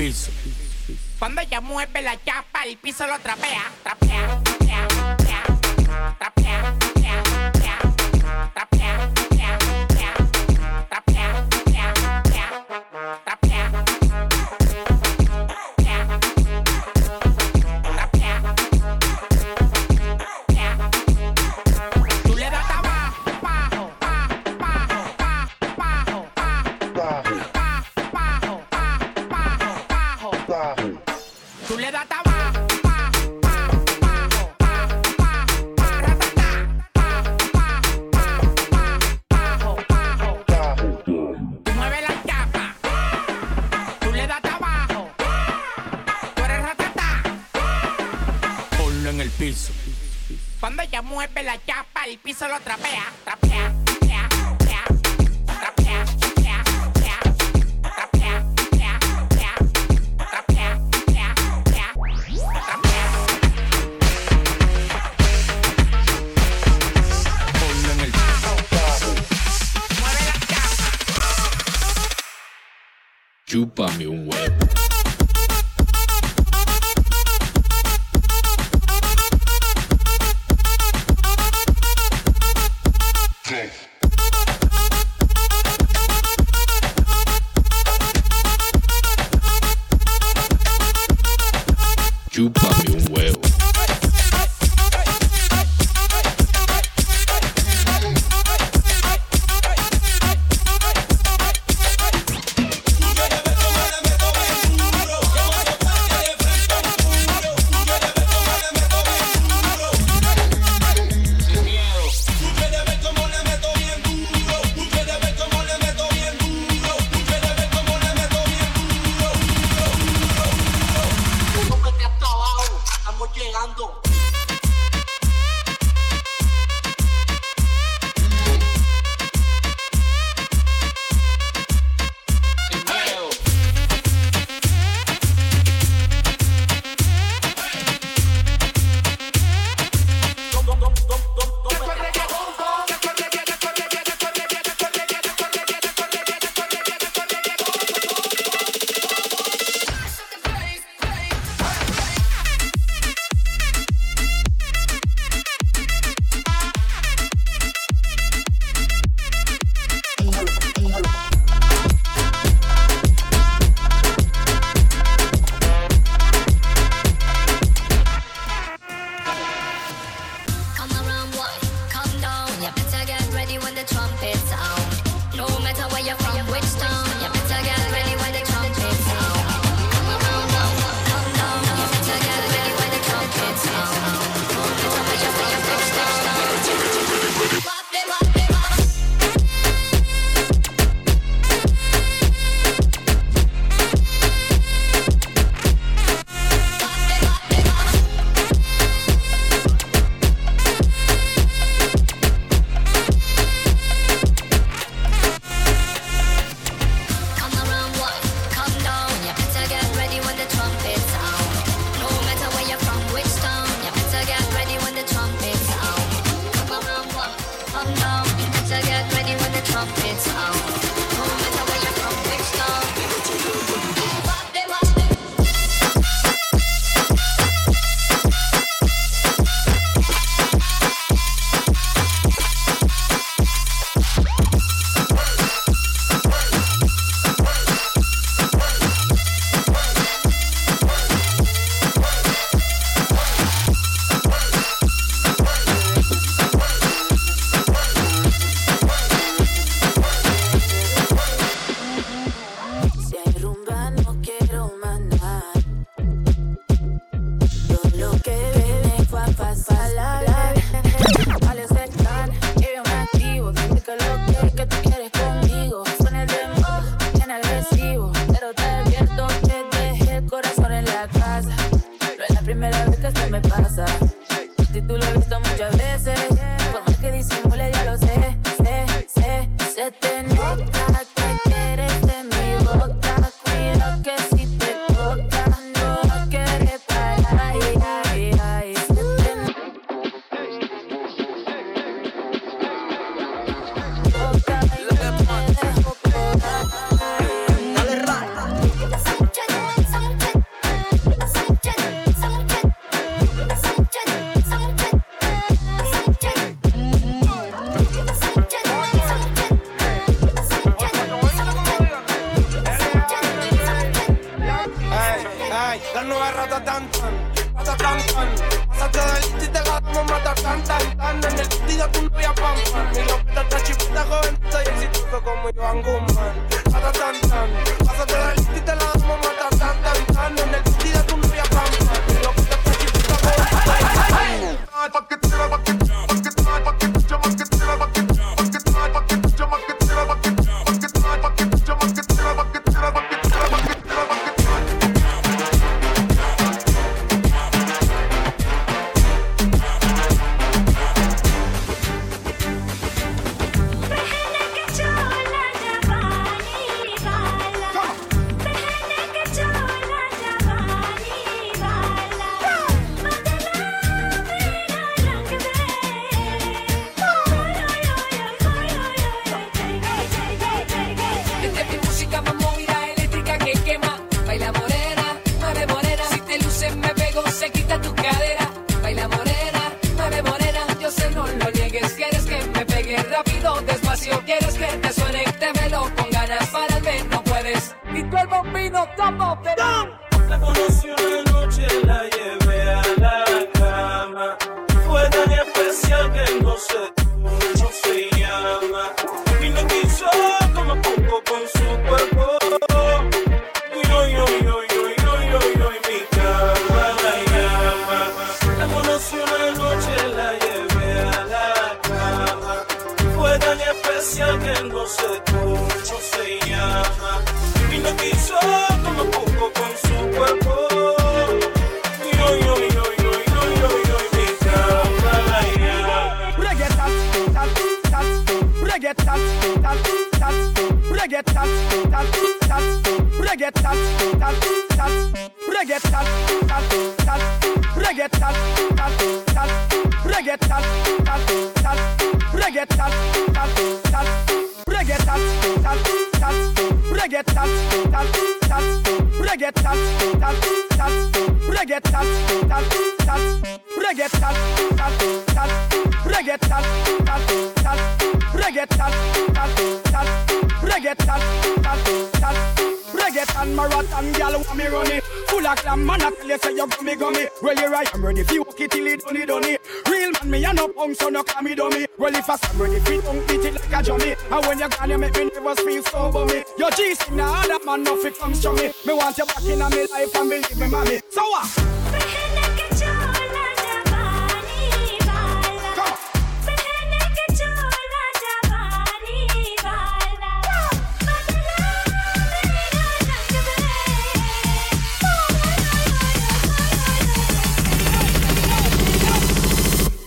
piso. Cuando ella mueve la chapa, el piso lo trapea, trapea. Cuando ella mueve la chapa, el piso lo trapea, trapea, trapea, trapea, trapea. trapea. Chúpame un huevo. Que ratatán, ratatán, Pásate del y te la damos mata tan, tan, tan. En el vestido tu novia pam. Y lo que te chipita joven, estoy exitoso como Joan Guzmán. Ratatán, Pásate del y te la damos mata tan, tan, tan. En el se quita tu cadera. Baila morena, mueve morena. Yo sé, no lo niegues. Quieres que me pegue rápido, despacio. Quieres que We're tap, tap, tap, tap reggae tat, tat, tat, reggae tat, tat, tat, reggae tat, tat, tat, reggae tat, tat, tat, reggae tat, tat, tat, reggae tat, tat, tat, reggae tat, tat, tat, reggae tat, marathon gal want me run it, full of clam man I tell you say you gummy gummy, well you're right, I am ready fi walk it till it done it done it, real man me a no punk so no clammy dummy, well if I am ready fi dunk it like a jummy, and when you gone you make me never feel so bummy, your G other man, fit comes from me. Me want you back in my life and believe me, mommy. So what? Come on.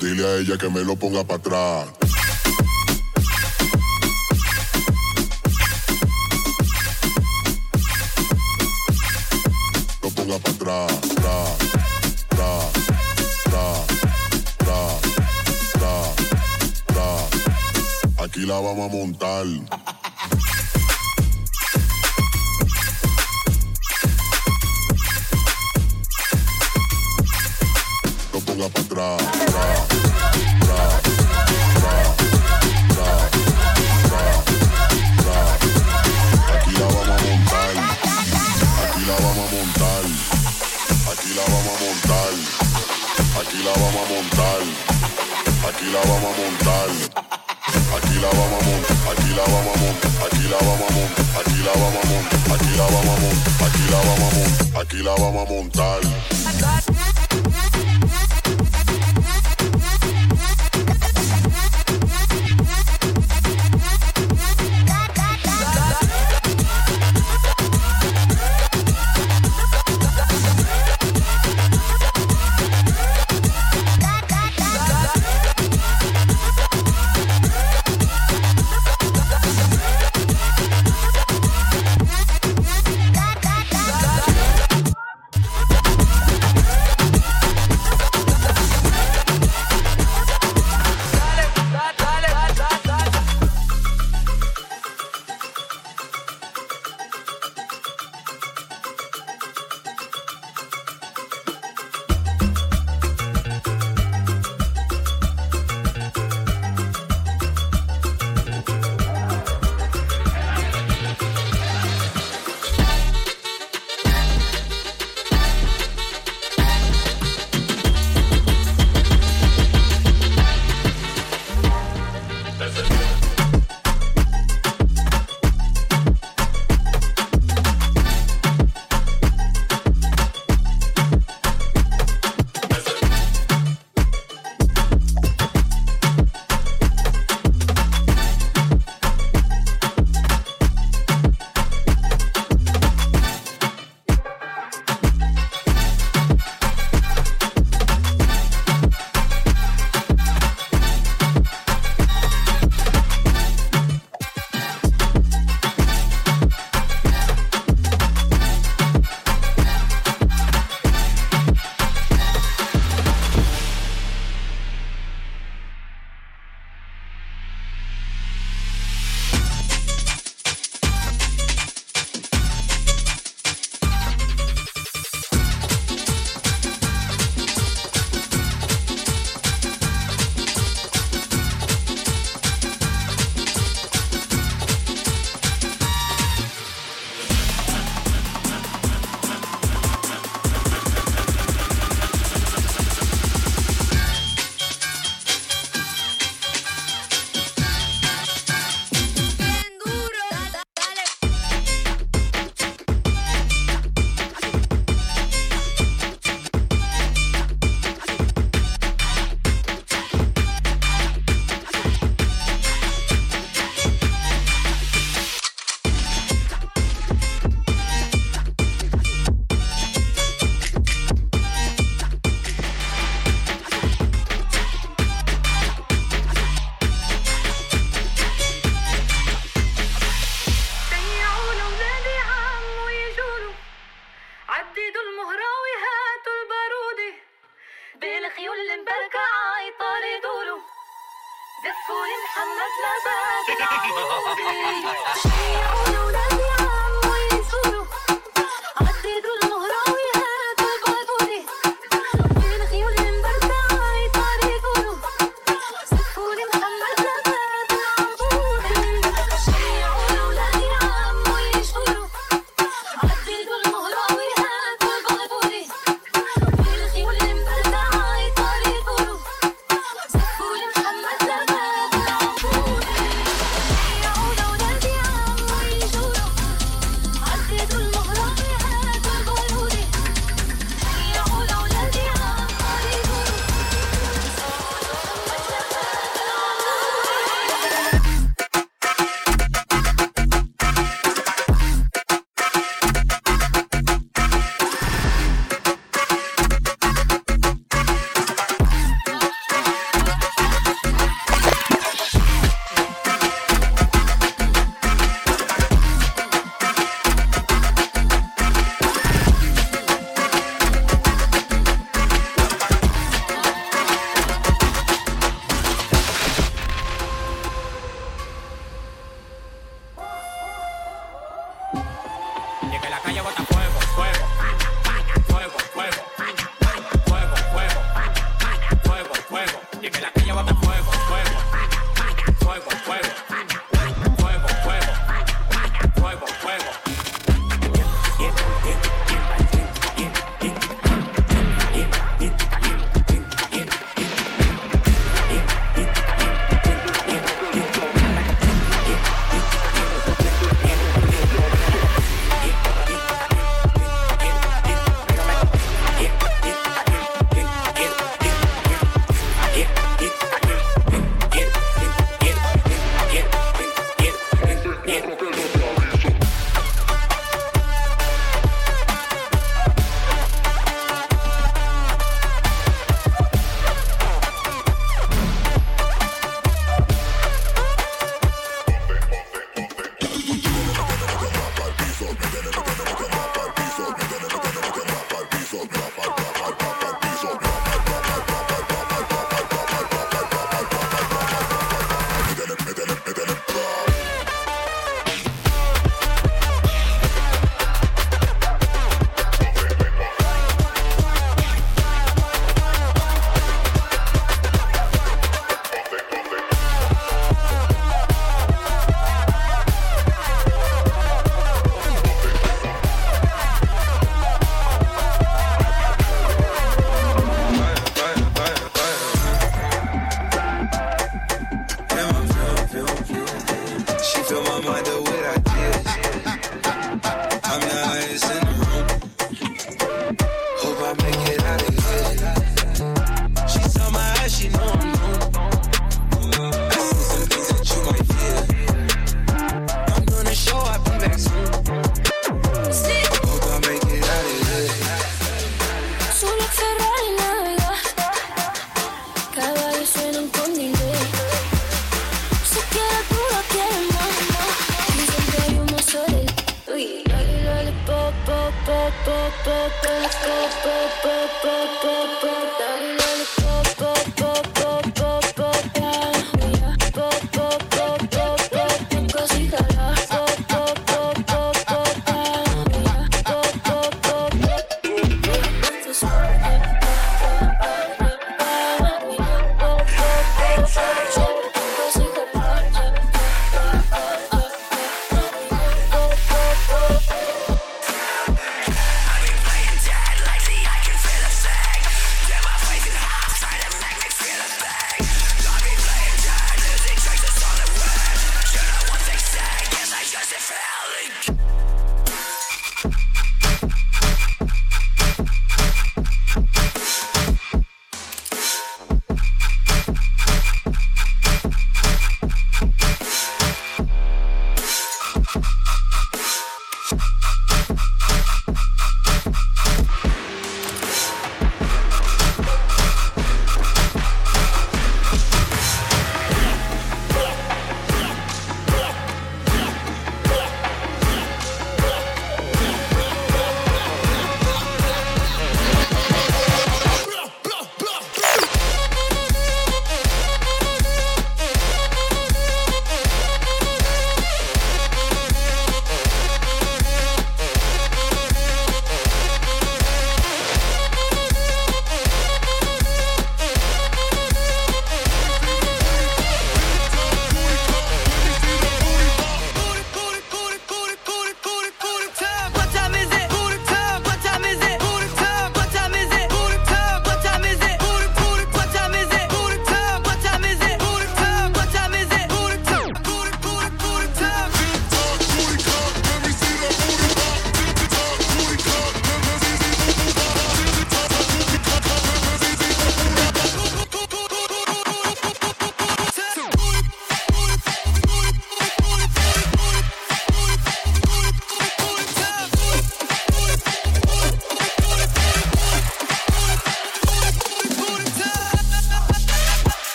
Dile a ella que me lo ponga para atrás. Ponga para atrás, tra, tra, tra. Aquí la vamos a montar. Montar. Aquí la montar. Aquí la vamos a montar. Aquí la vamos a montar. Aquí la vamos a montar. Aquí la vamos a montar. Aquí la vamos a montar. Aquí la vamos a montar. Aquí la vamos a montar.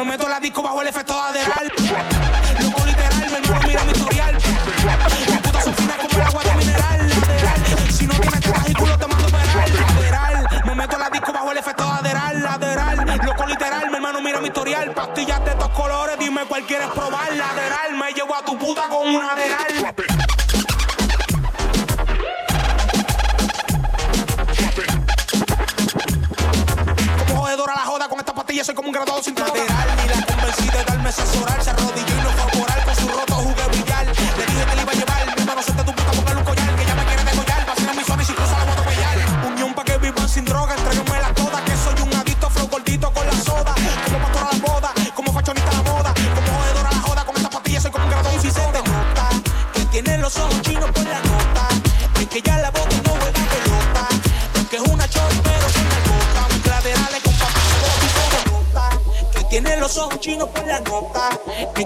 Me meto la disco bajo el efecto de Aderal. Loco literal, mi hermano mira mi historial. Mi puta son finas como el agua de mineral. Lateral. Si no tienes tetas y culo te mando peral. Lateral. Me meto la disco bajo el efecto de Aderal. Lateral. Loco literal, mi hermano mira mi historial. Pastillas de estos colores, dime cuál quieres probar. Lateral. Me llevo a tu puta con un aderal. Graduado sin lateral Ni la convencí de darme asesorar Se arrodilló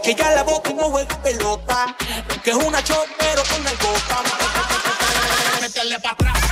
que ya la bota y no juega pelota. Que es una chor pero con la boca Métele pa' atrás atrás,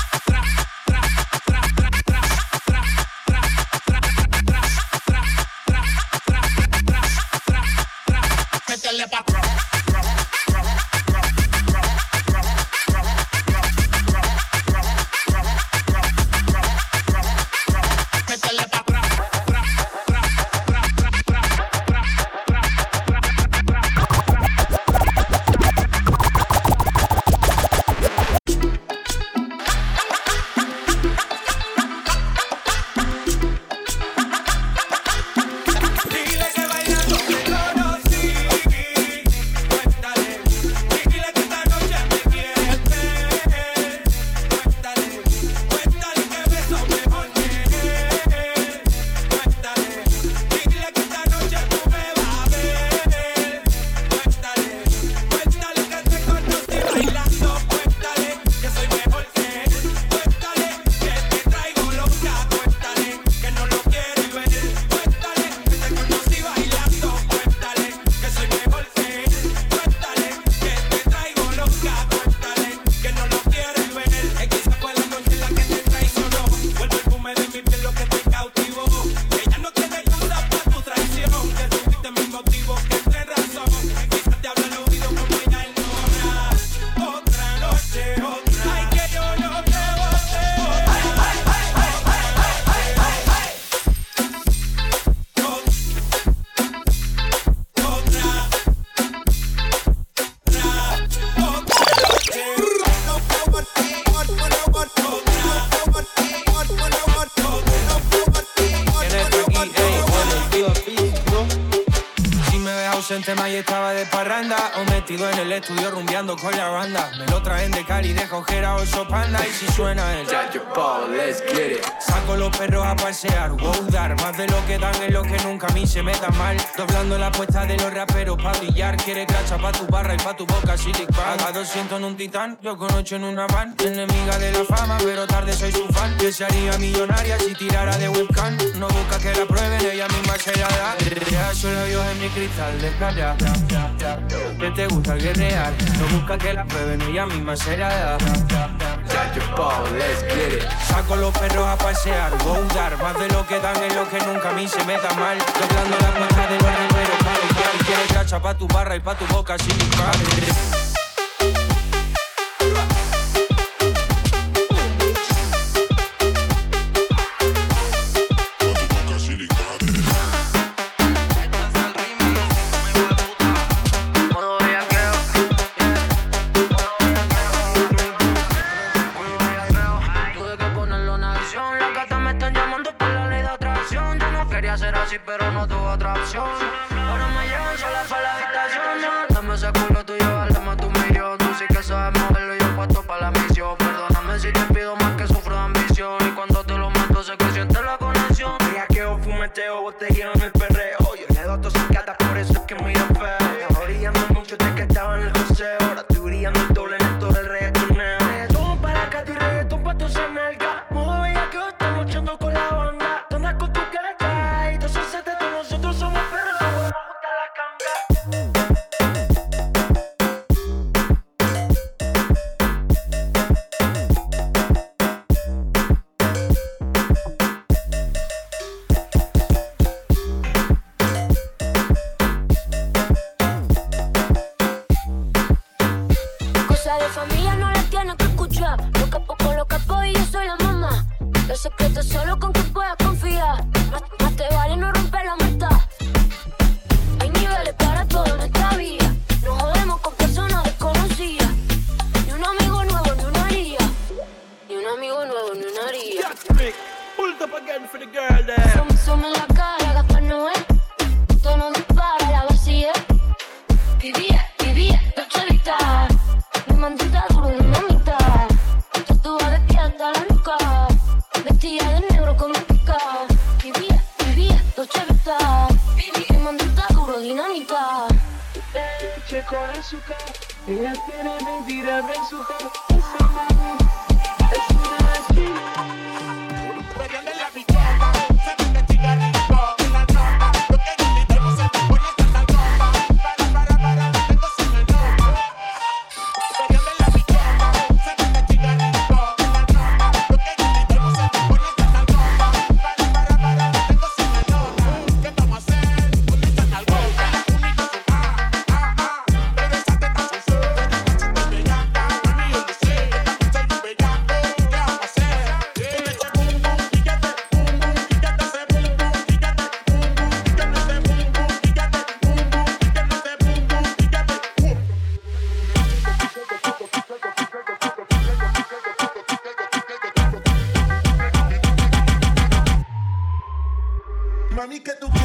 cracha pa' tu barra y pa' tu boca Silic Paga 200 en un titán, yo con ocho en una van. Enemiga de la fama, pero tarde soy su fan. Que se haría millonaria si tirara de webcam No busca que la prueben, ella misma se la da. Deja sus labios en mi cristal de playa Que te gusta guerrear No busca que la prueben, ella misma se la da. Saco los perros a pasear, wow, dar Más de lo que dan es lo que nunca a mí se me da mal. Doblando la puerta de los Quiere cracha pa' tu barra y pa' tu boca sin Con azúcar, ella tiene mentira en su Monica do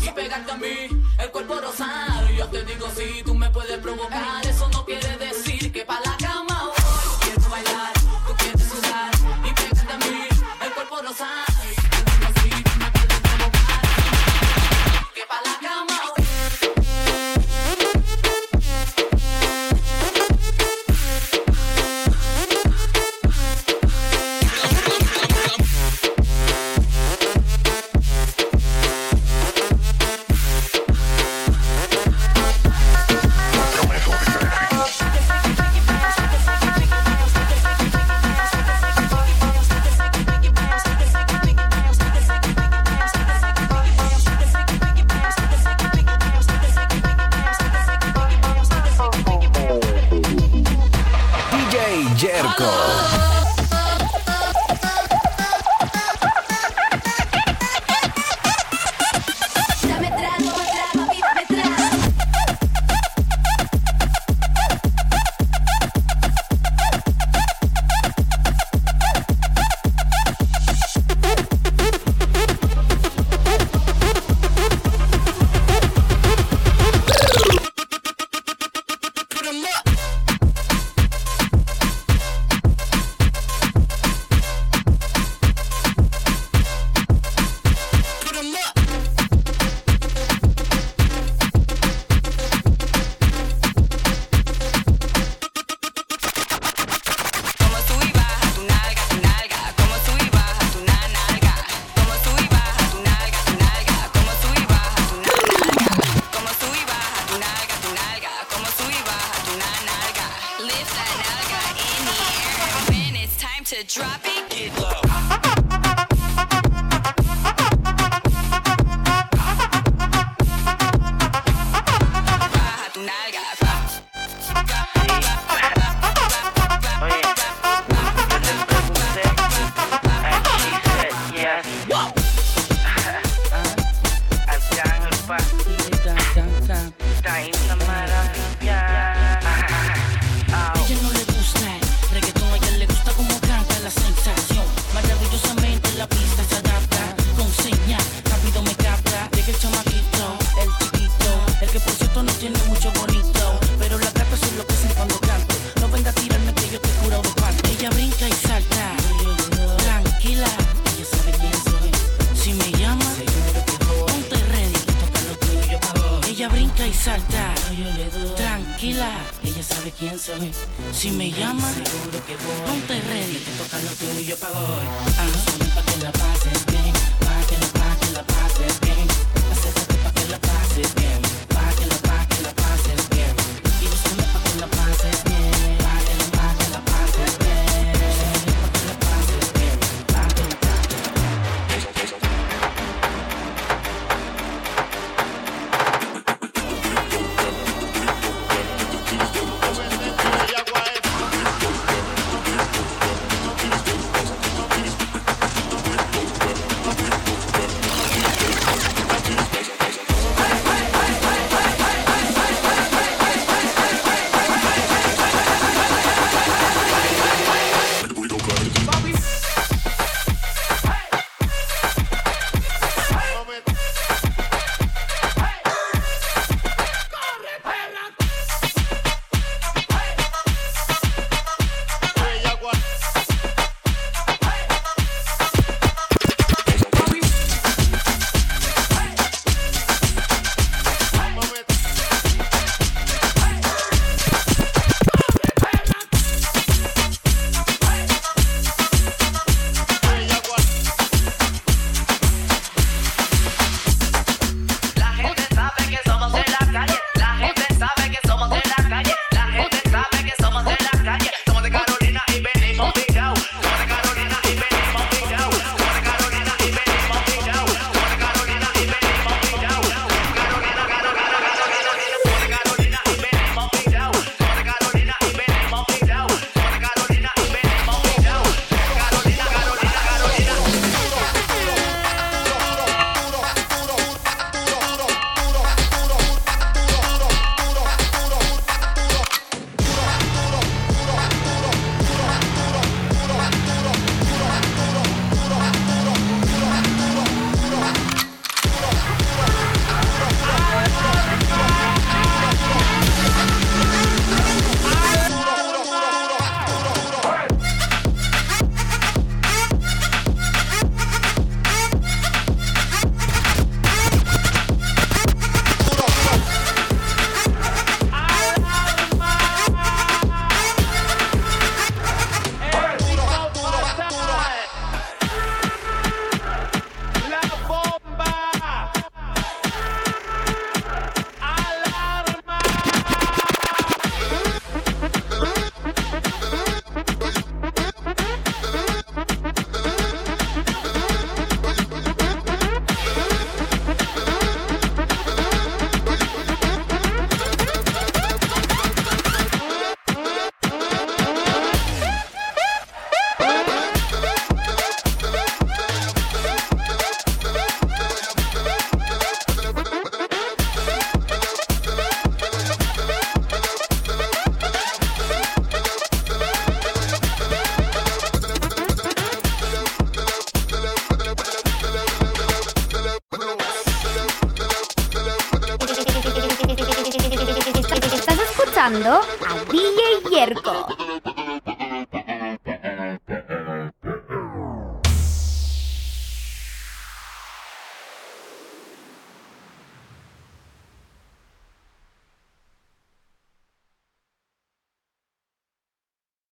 Si pegaste a mí, el cuerpo rosado, yo te digo si tú